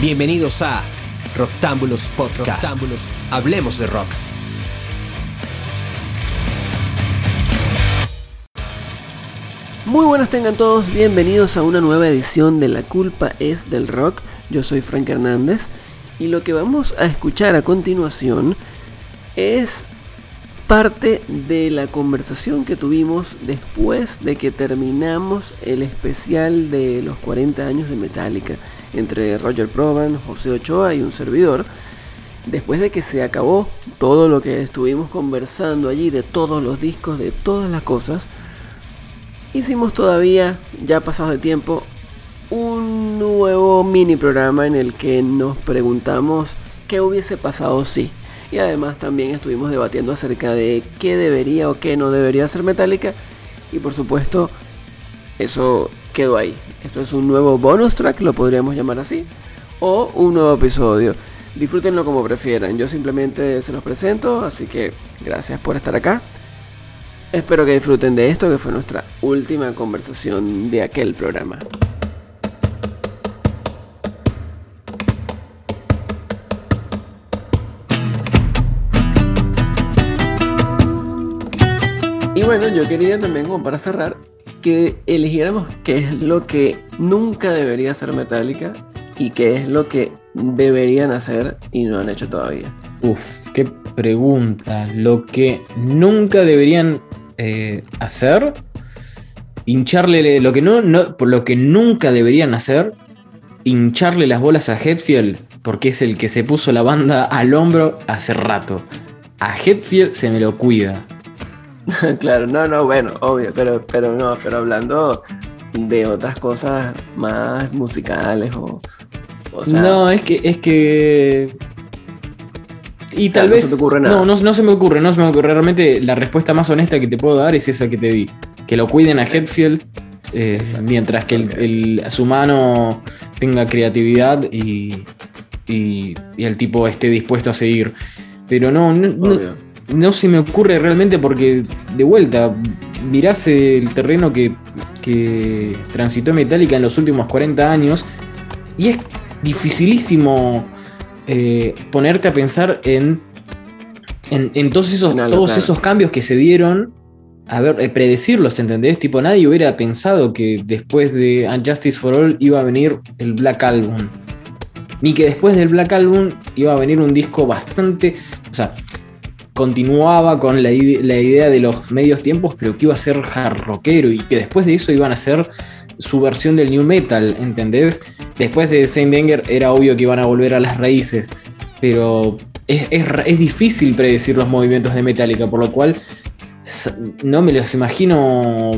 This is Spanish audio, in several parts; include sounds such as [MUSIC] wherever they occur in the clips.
Bienvenidos a Roctámbulos Podcast. Hablemos de rock. Muy buenas tengan todos, bienvenidos a una nueva edición de La culpa es del rock. Yo soy Frank Hernández y lo que vamos a escuchar a continuación es parte de la conversación que tuvimos después de que terminamos el especial de los 40 años de Metallica entre Roger Proban, José Ochoa y un servidor. Después de que se acabó todo lo que estuvimos conversando allí de todos los discos, de todas las cosas, hicimos todavía, ya pasado de tiempo, un nuevo mini programa en el que nos preguntamos qué hubiese pasado si. Y además también estuvimos debatiendo acerca de qué debería o qué no debería hacer Metallica. Y por supuesto, eso quedó ahí. Esto es un nuevo bonus track, lo podríamos llamar así. O un nuevo episodio. Disfrútenlo como prefieran. Yo simplemente se los presento. Así que gracias por estar acá. Espero que disfruten de esto, que fue nuestra última conversación de aquel programa. Y bueno, yo quería también, como para cerrar, que eligiéramos qué es lo que nunca debería ser Metallica y qué es lo que deberían hacer y no han hecho todavía. Uf, qué pregunta. Lo que nunca deberían eh, hacer, hincharle, lo que no, por lo que nunca deberían hacer, hincharle las bolas a Hetfield, porque es el que se puso la banda al hombro hace rato. A Hetfield se me lo cuida. [LAUGHS] claro, no, no, bueno, obvio, pero, pero no, pero hablando de otras cosas más musicales o, o sea, no, es que, es que. Y tal Claro, no vez. se te ocurre nada. No, no, no se me ocurre, no se me ocurre. Realmente la respuesta más honesta que te puedo dar es esa que te di. Que lo cuiden a Hetfield. eh, mientras que el, el- su mano tenga creatividad y, y, y el tipo esté dispuesto a seguir. Pero no, no, no- se me ocurre realmente porque, de vuelta, mirás el terreno que, que transitó Metallica en los últimos 40 años y es dificilísimo eh, ponerte a pensar en, en, en todos, esos, todos claro. esos cambios que se dieron. A ver, eh, predecirlos, ¿entendés? Tipo, nadie hubiera pensado que después de Unjustice for All iba a venir el Black Album. Ni que después del Black Album iba a venir un disco bastante. O sea, continuaba con la, ide- la idea de los medios tiempos, pero que iba a ser hard rockero y que después de eso iban a ser su versión del new metal, ¿entendés? Después de Saint Anger era obvio que iban a volver a las raíces, pero es, es ra- es difícil predecir los movimientos de Metallica, por lo cual no me los imagino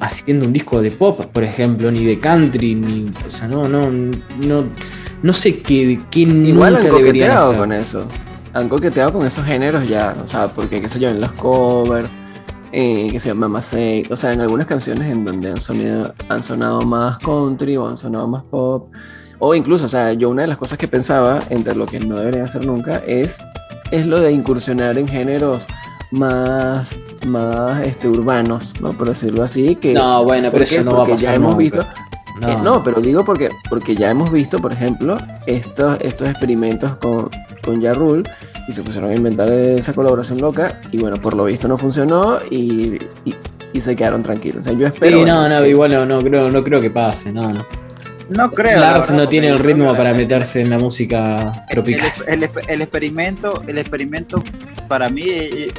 haciendo un disco de pop, por ejemplo, ni de country, ni, o sea, no, no, no, no sé qué, qué Igual nunca han deberían hacer. con eso. Han coqueteado con esos géneros ya, o sea, porque qué sé yo, en los covers, eh, que se llama Say, o sea, en algunas canciones en donde han, sonido, han sonado más country o han sonado más pop, o incluso, o sea, yo una de las cosas que pensaba entre lo que no deberían hacer nunca es, es lo de incursionar en géneros más, más este, urbanos, ¿no? Por decirlo así, que... No, bueno, ¿por pero qué? eso no va a pasar. ya hemos nunca. visto, eh, no, pero digo porque, porque ya hemos visto, por ejemplo, estos, estos experimentos con, con Ja Rule y se pusieron a inventar esa colaboración loca y bueno, por lo visto no funcionó y, y, y se quedaron tranquilos. O sea, yo espero... Sí, no, no, que- igual no, no creo, no creo que pase, no, no. No creo. la Lars verdad, no tiene el ritmo para meterse en la música el, tropical. el- el- el experimento, el experimento para mí eh,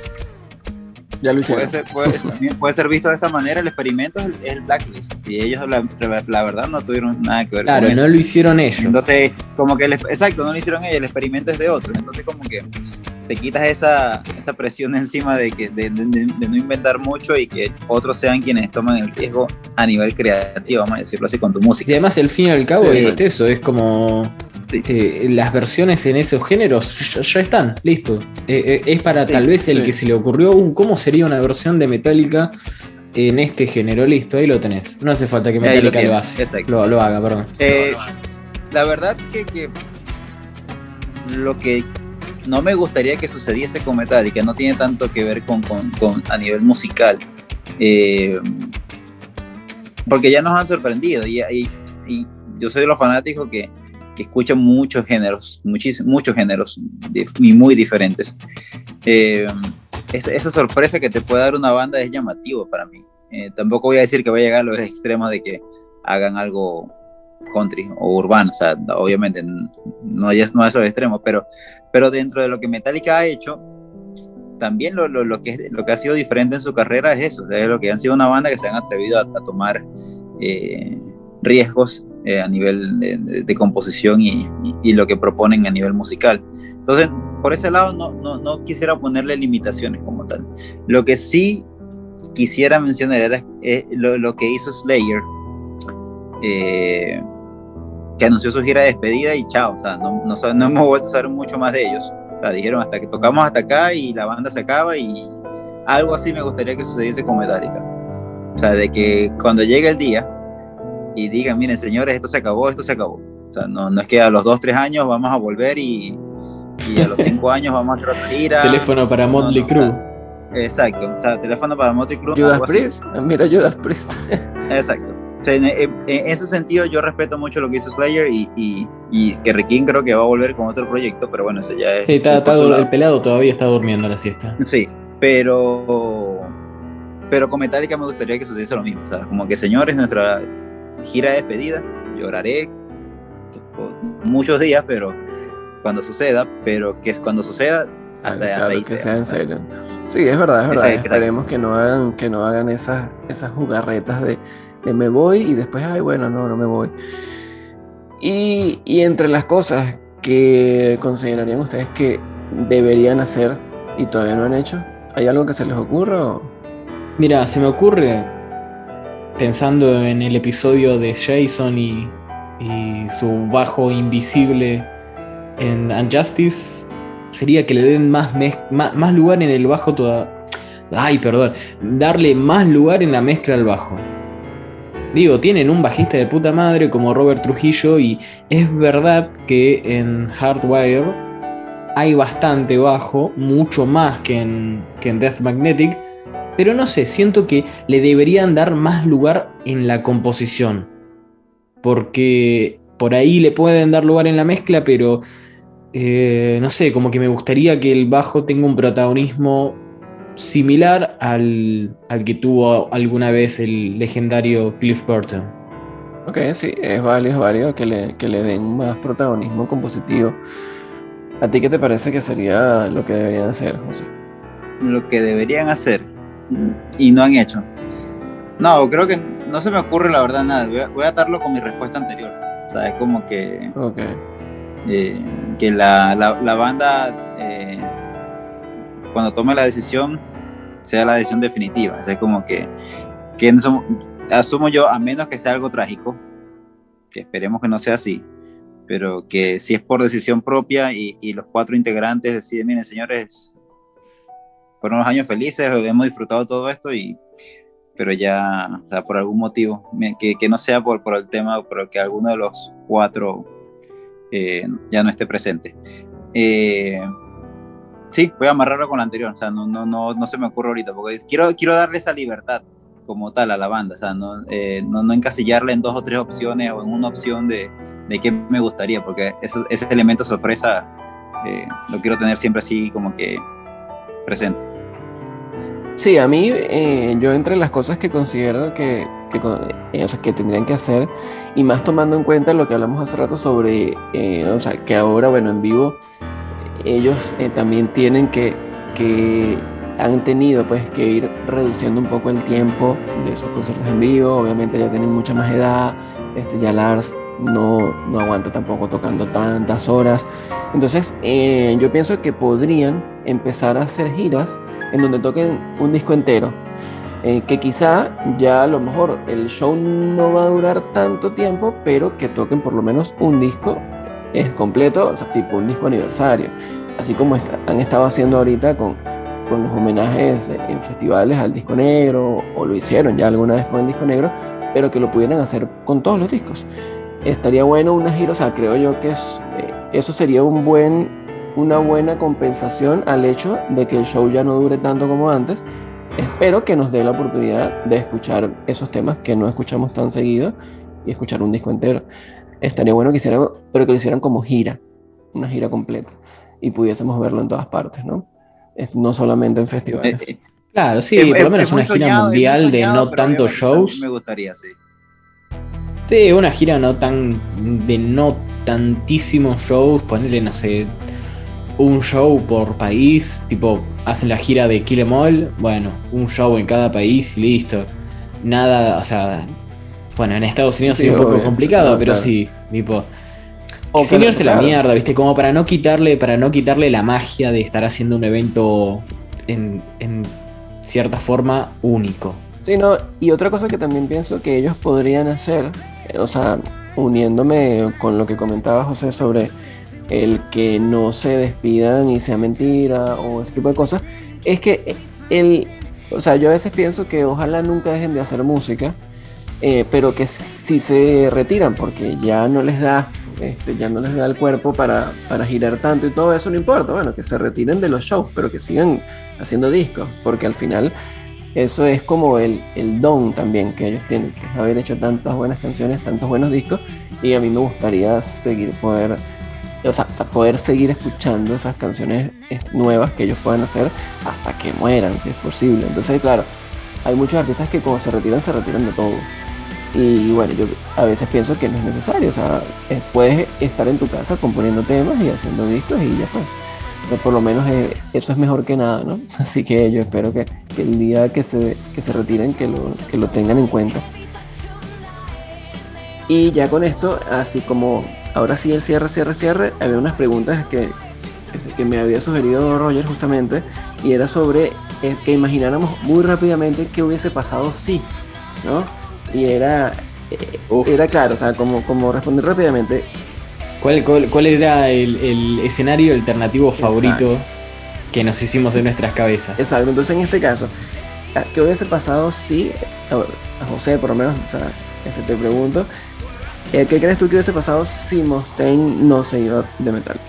Ya lo hicieron. puede ser, puede, [LAUGHS] puede ser visto de esta manera. El experimento es el, el blacklist y ellos la, la verdad no tuvieron nada que ver Claro, con eso. no lo hicieron ellos. Entonces, como que el, exacto, no lo hicieron ellos, el experimento es de otros. Entonces, como que te quitas esa, esa presión encima de, que, de, de- de- de no inventar mucho y que otros sean quienes toman el riesgo a nivel creativo, vamos a decirlo así, con tu Y música. además, al fin y al cabo, Sí. es eso, es como. Eh, las versiones en esos géneros ya, ya están, listo. Eh, eh, es para Sí, tal vez el sí. que se le ocurrió, "Uh, ¿cómo sería una versión de Metallica en este género? Listo, ahí lo tenés. No hace falta que lo Metallica lo, hace. Lo, lo haga, perdón. Eh, la verdad que, que lo que no me gustaría que sucediese con Metallica no tiene tanto que ver con, con- con- a nivel musical. Eh, porque ya nos han sorprendido y, y- y yo soy de los fanáticos que que escucha muchos géneros, muchos géneros y muy diferentes. Eh, esa, sorpresa que te puede dar una banda es llamativo para mí. Eh, tampoco voy a decir que va a llegar a los extremos de que hagan algo country o urbano, o sea, obviamente no es, no a esos extremos, pero, pero dentro de lo que Metallica ha hecho, también lo, lo, lo, que, lo que ha sido diferente en su carrera es eso, es lo que han sido una banda que se han atrevido a, tomar eh, riesgos eh, a nivel de, composición y, y, lo que proponen a nivel musical. Entonces, por ese lado no, no, no, quisiera ponerle limitaciones como tal. Lo que sí quisiera mencionar era eh, lo, lo, que hizo Slayer, que anunció su gira de despedida y chao, o sea, no, no, no hemos vuelto a saber mucho más de ellos. O sea, dijeron hasta que tocamos hasta acá y la banda se acaba y algo así me gustaría que sucediese con Metallica. O sea, de que cuando llegue el día y digan, miren señores, esto se acabó, esto se acabó. O sea, no, no es que a los 2, 3 años vamos a volver y, y a los 5 [LAUGHS] años vamos a hacer otra gira. Teléfono para Motley Crue. exacto, o sea, teléfono para Motley Crue. Judas Priest, mira Judas Priest. [LAUGHS] exacto en, ese sentido yo respeto mucho lo que hizo Slayer y, y, y que Rekin creo que va a volver con otro proyecto, pero bueno, eso ya es... Sí, está, el pelado todavía está durmiendo la siesta. Sí, pero... Pero con Metallica me gustaría que sucediese lo mismo, o sea, como que señores, nuestra gira de despedida, lloraré muchos días, pero cuando suceda, pero que es cuando suceda, hasta, ahí que sea, en serio. Sí, es verdad, es verdad. Esperemos que no hagan, que no hagan esas, esas jugarretas de me voy y después, ay, bueno, no, no me voy. Y, y entre las cosas que considerarían ustedes que deberían hacer y todavía no han hecho, ¿hay algo que se les ocurra? Mira, se me ocurre, pensando en el episodio de Jason y, y su bajo invisible en Unjustice, sería que le den más, más, más lugar en el bajo toda... Ay, perdón, darle más lugar en la mezcla al bajo. Digo, tienen un bajista de puta madre como Robert Trujillo y es verdad que en Hardwire hay bastante bajo, mucho más que en, que en Death Magnetic, pero no sé, siento que le deberían dar más lugar en la composición, porque por ahí le pueden dar lugar en la mezcla, pero eh, no sé, como que me gustaría que el bajo tenga un protagonismo similar al, que tuvo alguna vez el legendario Cliff Burton. Ok, sí, es válido, es válido que le, que le den más protagonismo compositivo. ¿A ti qué te parece que sería lo que deberían hacer, José? Lo que deberían hacer y no han hecho. No, creo que no se me ocurre la verdad nada. Voy a, atarlo con mi respuesta anterior. O sea, es como que. Eh, que la, la, banda eh, cuando tome la decisión sea la decisión definitiva. es como que, que asumo yo, a menos que sea algo trágico, que esperemos que no sea así, pero que si es por decisión propia y, los cuatro integrantes deciden, miren señores, fueron unos años felices, hemos disfrutado todo esto y pero ya, o sea, por algún motivo, que, que no sea por, por el tema, pero que alguno de los cuatro eh, ya no esté presente. Eh, Sí, voy a amarrarlo con la anterior, o sea, no, no, no, no se me ocurre ahorita, porque quiero, quiero darle esa libertad como tal a la banda, o sea, no, eh, no, no, encasillarle en dos o tres opciones o en una opción de, de qué me gustaría, porque ese, ese elemento sorpresa eh, lo quiero tener siempre así como que presente. Sí, a mí, eh, yo entre las cosas que considero que, que, o sea, que tendrían que hacer, y más tomando en cuenta lo que hablamos hace rato sobre, o sea, que ahora, bueno, en vivo ellos eh, también tienen que, que han tenido pues que ir reduciendo un poco el tiempo de sus conciertos en vivo, obviamente ya tienen mucha más edad, este, ya Lars no, no aguanta tampoco tocando tantas horas, entonces eh, yo pienso que podrían empezar a hacer giras en donde toquen un disco entero, eh, que quizá ya a lo mejor el show no va a durar tanto tiempo, pero que toquen por lo menos un disco es completo, o sea, tipo un disco aniversario, así como han estado haciendo ahorita con, con los homenajes en festivales al disco negro, o lo hicieron ya alguna vez con el disco negro, pero que lo pudieran hacer con todos los discos. Estaría bueno una gira, o sea, creo yo que es, eh, eso sería un buen, una buena compensación al hecho de que el show ya no dure tanto como antes. Espero que nos dé la oportunidad de escuchar esos temas que no escuchamos tan seguido y escuchar un disco entero. estaría bueno que hicieran, pero que lo hicieran como gira, una gira completa, y pudiésemos verlo en todas partes, ¿no? No solamente en festivales. Eh, eh, Claro, sí, es- por lo menos una gira soñado, mundial de no tantos shows. Me gustaría, sí. Sí, una gira no tan. de no tantísimos shows, ponerle, no sé, un show por país, tipo, hacen la gira de Kill 'Em All, bueno, un show en cada país y listo. Nada, o sea, bueno, en Estados Unidos Sí, sería un poco complicado, No, pero claro. sí, tipo. O sin que- irse la mierda, ¿viste? Como para no quitarle, para no quitarle la magia de estar haciendo un evento en, en cierta forma único. Sí, no, y otra cosa que también pienso que ellos podrían hacer, eh, o sea, uniéndome con lo que comentaba José sobre el que no se despidan y sea mentira o ese tipo de cosas, es que el, o sea, yo a veces pienso que ojalá nunca dejen de hacer música, eh, pero que si se retiran porque ya no les da, este, ya no les da el cuerpo para, para girar tanto y todo eso no importa, bueno, que se retiren de los shows, pero que sigan haciendo discos, porque al final eso es como el, el don también que ellos tienen, que es haber hecho tantas buenas canciones, tantos buenos discos, y a mí me gustaría seguir poder, o sea, poder seguir escuchando esas canciones nuevas que ellos puedan hacer hasta que mueran, si es posible. Entonces, claro, hay muchos artistas que cuando se retiran, se retiran de todo. Y bueno, yo a veces pienso que no es necesario, o sea, eh, puedes estar en tu casa componiendo temas y haciendo discos y ya fue. Pero por lo menos eh, eso es mejor que nada, ¿no? [LAUGHS] Así que yo espero que, que el día que se, que se retiren, que lo, que lo tengan en cuenta. Y ya con esto, así como ahora sí el cierre, cierre, cierre, había unas preguntas que, este, que me había sugerido Roger justamente, y era sobre eh, que imagináramos muy rápidamente qué hubiese pasado si, ¿no? Y era, eh, era claro, o sea, como, como responder rápidamente, ¿Cuál, cuál, cuál era el, el escenario alternativo favorito que nos hicimos en nuestras cabezas? Exacto, entonces en este caso, ¿qué hubiese pasado si, a José por lo menos, o sea, este, te pregunto, eh, ¿qué crees tú que hubiese pasado si Mustaine no se iba de Metallica?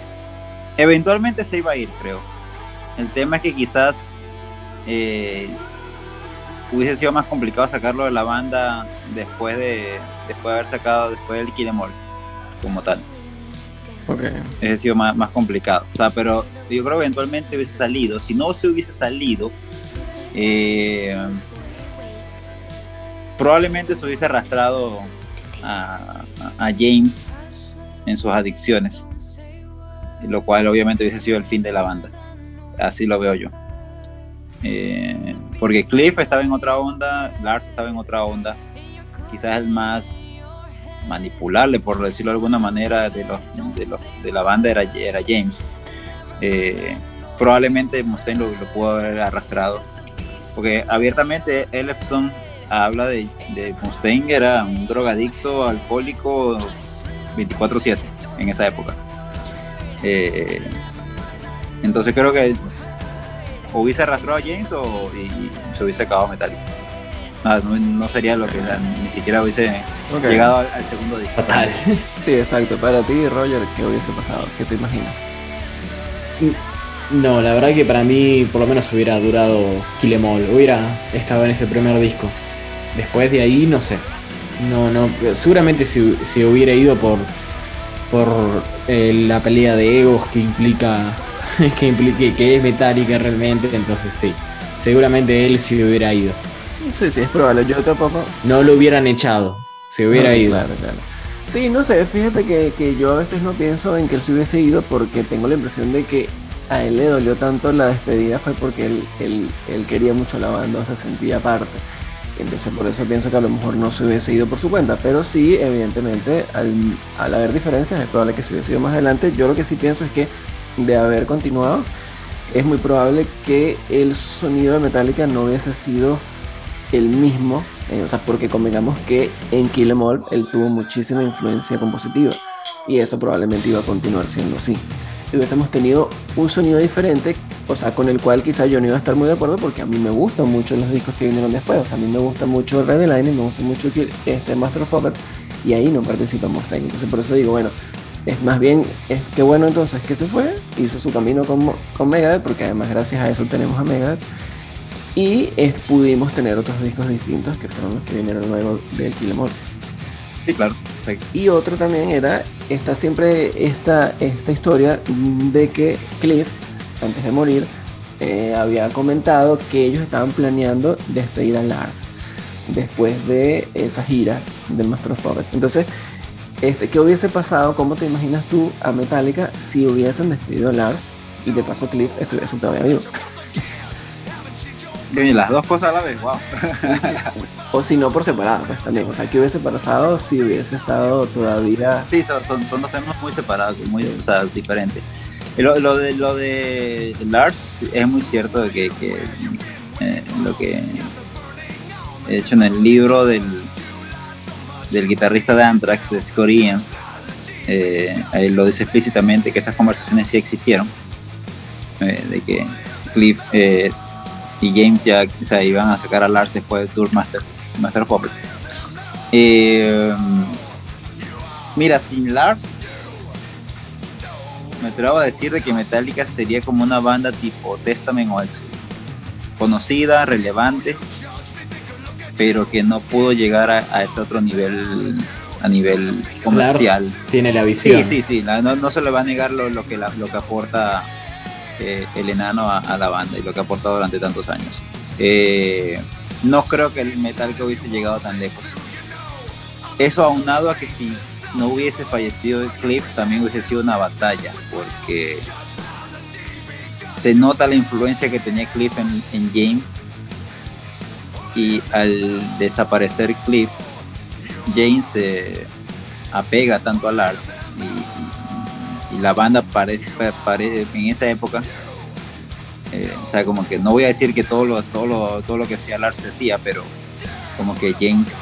Eventualmente se iba a ir, creo. El tema es que quizás eh, hubiese sido más complicado sacarlo de la banda después de, después de haber sacado, después del Kill 'Em All, como tal. Ok. Hubiese sido más, más complicado. O sea, pero yo creo que eventualmente hubiese salido. Si no se hubiese salido, eh, probablemente se hubiese arrastrado a, a- James en sus adicciones. Lo cual obviamente hubiese sido el fin de la banda. Así lo veo yo. Eh, porque Cliff estaba en otra onda, Lars estaba en otra onda. Quizás el más manipulable, por decirlo de alguna manera, de, los, de, los- de la banda era, James. Eh, probablemente Mustaine lo, lo pudo haber arrastrado. Porque abiertamente Ellefson habla de, de Mustaine, era un drogadicto, alcohólico 24-7 en esa época. Eh, entonces creo que o hubiese arrastrado a James o y, y se hubiese acabado Metallica. No, no- no sería lo que la- ni siquiera hubiese Ok. llegado al, al segundo disco. Total. [LAUGHS] Sí, exacto. Para ti, Roger, ¿qué hubiese pasado? ¿Qué te imaginas? No, la verdad que para mí por lo menos hubiera durado Kill 'Em All, hubiera estado en ese primer disco. Después de ahí, no sé. No, no, seguramente si, si hubiera ido por, por eh, la pelea de egos que implica, [LAUGHS] que implique que es Metallica realmente, entonces sí. Seguramente él sí hubiera ido. Sí, sí, es probable. Yo tampoco. No lo hubieran echado, se hubiera ido. Claro, claro. Sí, no sé, fíjate que, que yo a veces no pienso en que él se hubiese ido porque tengo la impresión de que a él le dolió tanto la despedida fue porque él, él, él quería mucho la banda, o se sentía parte. Entonces por eso pienso que a lo mejor no se hubiese ido por su cuenta, pero sí, evidentemente, al, al haber diferencias es probable que se hubiese ido más adelante. Yo lo que sí pienso es que de haber continuado, es muy probable que el sonido de Metallica no hubiese sido el mismo, eh, o sea, porque convengamos que en Kill 'Em All él tuvo muchísima influencia compositiva y eso probablemente iba a continuar siendo así. Hubiésemos tenido un sonido diferente, o sea, con el cual quizá yo no iba a estar muy de acuerdo porque a mí me gustan mucho los discos que vinieron después, o sea, a mí me gusta mucho Red Line, me gusta mucho este Master of Puppets y ahí no participa Mustaine, entonces por eso digo, bueno, es más bien, es que bueno entonces que se fue, hizo su camino con, con Megadeth, porque además gracias a eso tenemos a Megadeth, y pudimos tener otros discos distintos que fueron los que vinieron luego del Kill 'Em. Sí, claro. Y otro también era, está siempre esta, esta historia de que Cliff, antes de morir, eh, había comentado que ellos estaban planeando despedir a Lars después de esa gira del Master of Puppets. Entonces, este, ¿qué hubiese pasado? ¿Cómo te imaginas tú a Metallica si hubiesen despedido a Lars y de paso Cliff estuviese todavía vivo? Y las dos cosas a la vez, wow. O si no por separado, pues también. O sea, ¿qué hubiese pasado si hubiese estado todavía Sí, son, son, son dos temas muy separados, muy o sea, diferentes. Lo, de, lo de Lars es muy cierto de que, que, eh, lo que he hecho en el libro del, del guitarrista de Anthrax, de Scott Ian, eh, lo dice explícitamente que esas conversaciones sí existieron, eh, de que Cliff y James Jack o sea, iban a sacar a Lars después del Tour Master, Master of Puppets. Mira, sin Lars, me atrevo a decir de que Metallica sería como una banda tipo Testament o Exodus. Conocida, relevante, pero que no pudo llegar a, a ese otro nivel a nivel comercial. Lars tiene la Sí, visión. sí, sí, la- no, no se le va a negar lo, lo que, la- lo que aporta eh, el enano a, a la banda y lo que ha aportado durante tantos años. Eh, no creo que el Metallica hubiese llegado tan lejos. Eso aunado a que si no hubiese fallecido Cliff, también hubiese sido una batalla, porque se nota la influencia que tenía Cliff en, en James. Y al desaparecer Cliff, James se apega tanto a Lars y, la banda parece, pare- en esa época eh, o sea como que no voy a decir que todo lo, todo lo, todo lo que hacía Lars se hacía pero como que James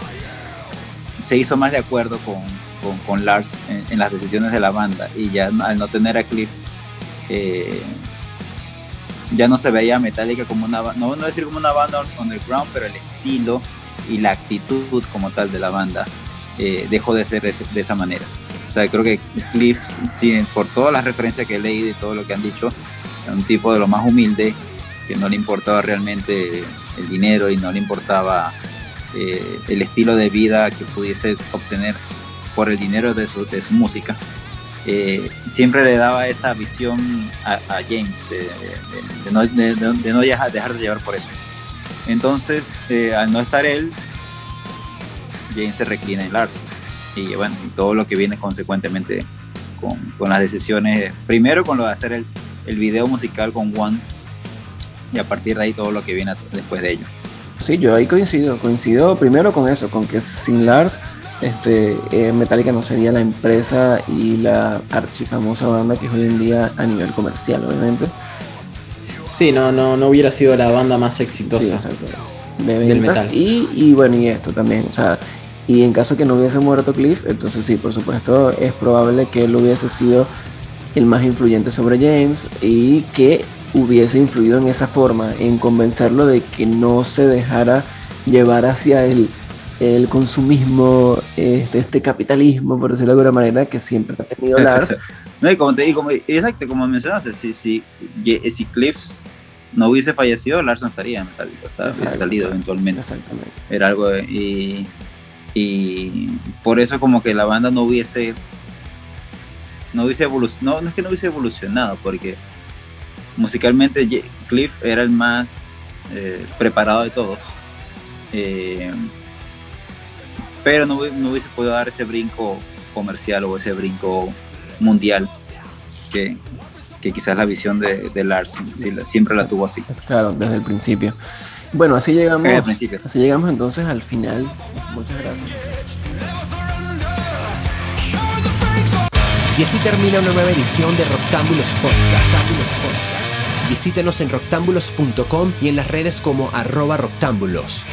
se hizo más de acuerdo con, con, Lars en, las decisiones de la banda y ya al no tener a Cliff eh, ya no se veía Metallica como una ba- no, no decir como una banda underground pero el estilo y la actitud como tal de la banda eh, dejó de ser de esa manera. O sea, creo que Cliff, sí, por todas las referencias que he leído y todo lo que han dicho, era un tipo de lo más humilde, que no le importaba realmente el dinero y no le importaba eh, el estilo de vida que pudiese obtener por el dinero de su, de su música. Eh, siempre le daba esa visión a, a James de, de- no, de- no deja- dejarse llevar por eso. Entonces, eh, al no estar él, James se reclina en Lars. Y bueno, y todo lo que viene consecuentemente con, con las decisiones, primero con lo de hacer el, el video musical con One, y a partir de ahí todo lo que viene después de ello. Sí, yo ahí coincido. Coincido primero con eso, con que sin Lars, este, eh, Metallica no sería la empresa y la archifamosa banda que es hoy en día a nivel comercial, obviamente. Sí, no, no, no hubiera sido la banda más Sí, exitosa. De Del metal. Y, y bueno, y esto también. O sea, y en caso que no hubiese muerto Cliff, entonces sí, por supuesto, es probable que él hubiese sido el más influyente sobre James y que hubiese influido en esa forma, en convencerlo de que no se dejara llevar hacia el, el consumismo, este, este capitalismo, por decirlo de alguna manera, que siempre ha tenido Lars. [LAUGHS] No, y como te digo, exacto, como mencionaste, si, si, si Cliffs no hubiese fallecido, Lars no estaría en Metallica, o sea, hubiese salido eventualmente. Exactamente. Era algo de- y, y por eso como que la banda no hubiese no hubiese evolucionado, no, no es que no hubiese evolucionado, porque musicalmente Cliff era el más eh, preparado de todos. Eh, pero no, no hubiese podido dar ese brinco comercial o ese brinco mundial que, que quizás la visión de, de Lars siempre la tuvo así. Pues claro, desde el principio. Bueno, así llegamos. Desde el principio. Así llegamos entonces al final. Muchas gracias. Y así termina una nueva edición de Roctámbulos Podcast. Podcast. Visítenos en roctámbulos.com y en las redes como arroba roctámbulos.